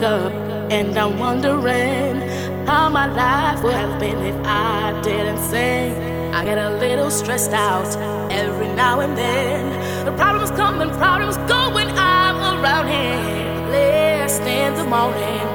wake up and I'm wondering how my life would have been if I didn't sing. I get a little stressed out every now and then. The problems come and problems go when I'm around here. Less than the morning.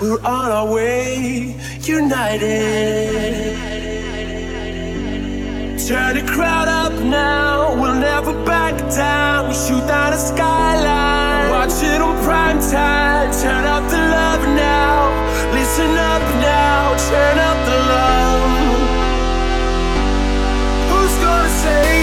We're on our way, united. Turn the crowd up now, we'll never back down. We shoot down the skyline, watch it on prime time. Turn up the love now, listen up now, turn up the love. Who's gonna say?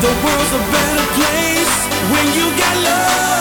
The world's a better place. When you got love,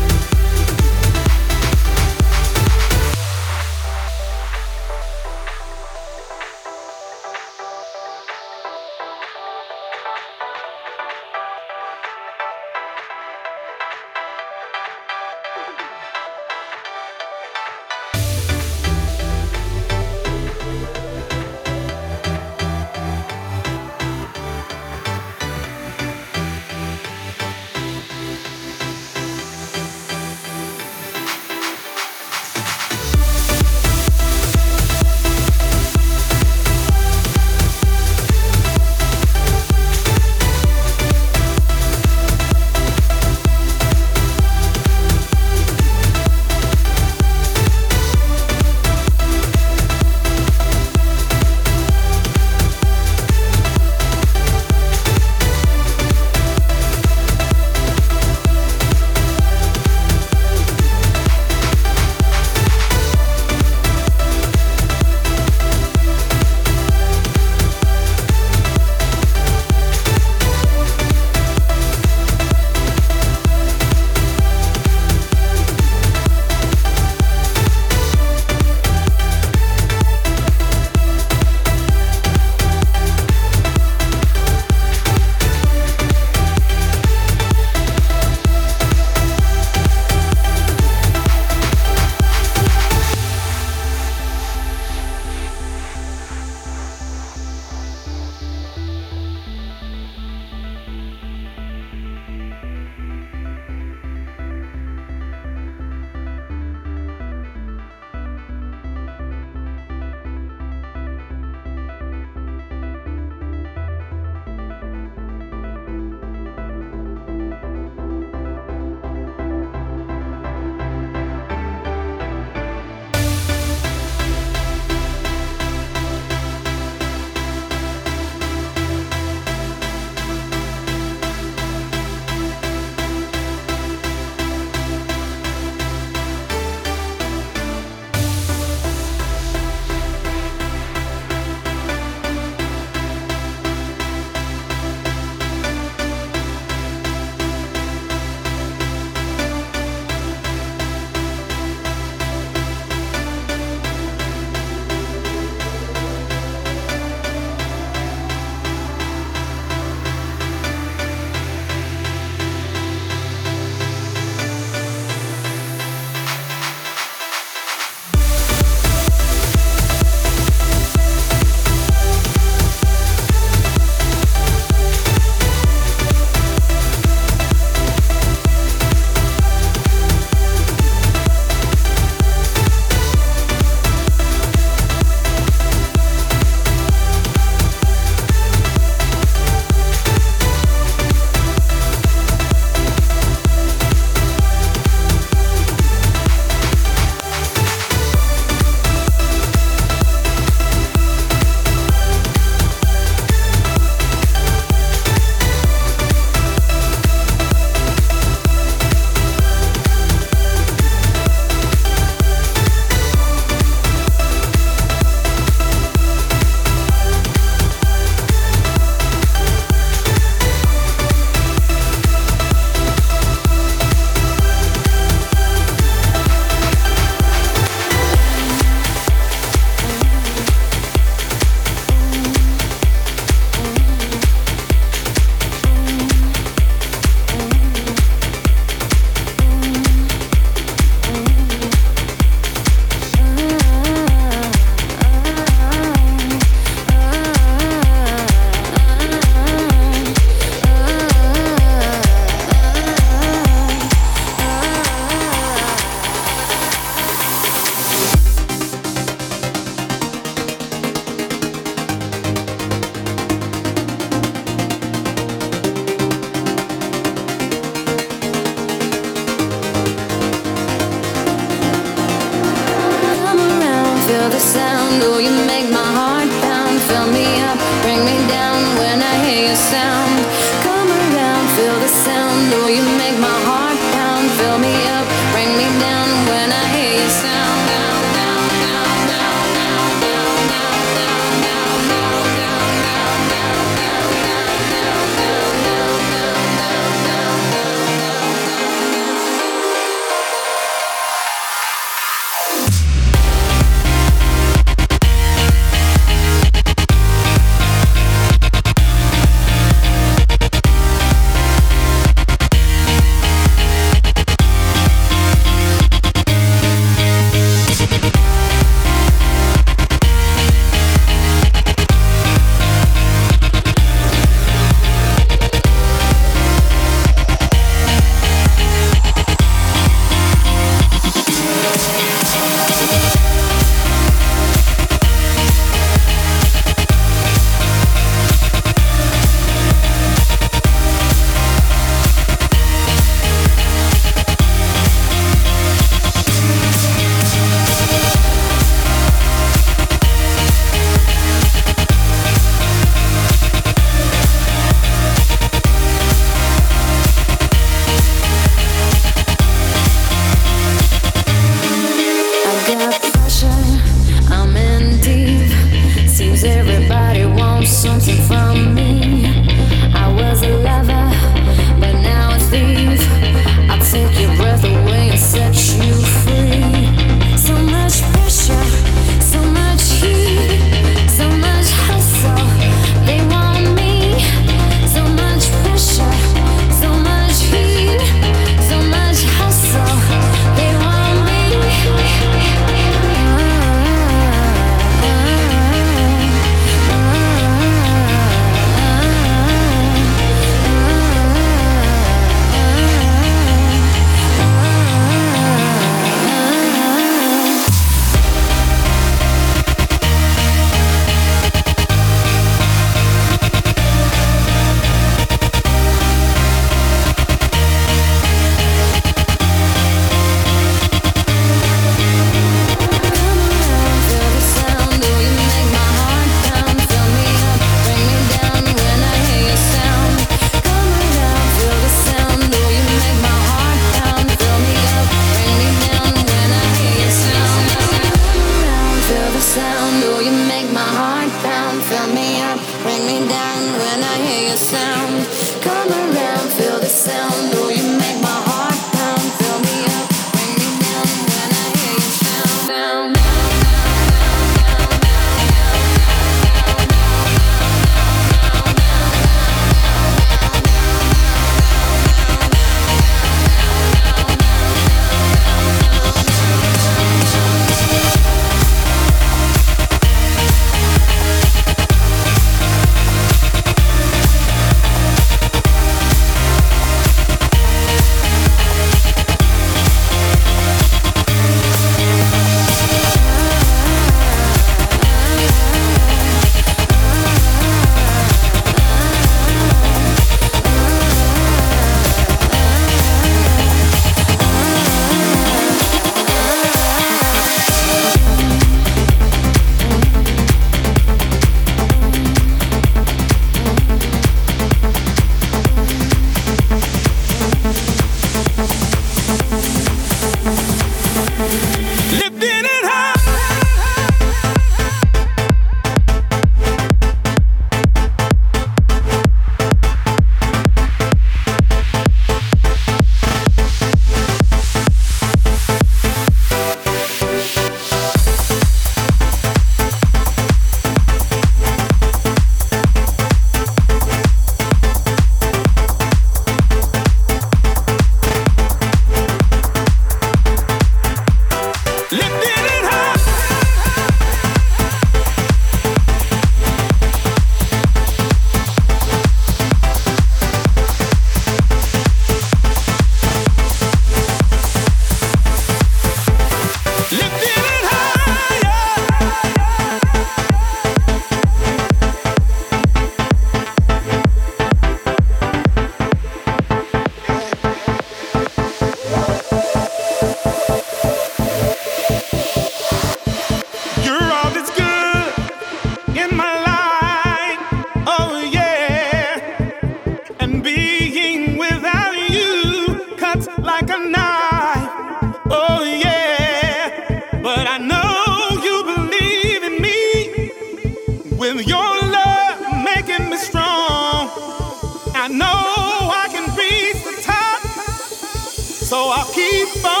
So I'll keep on.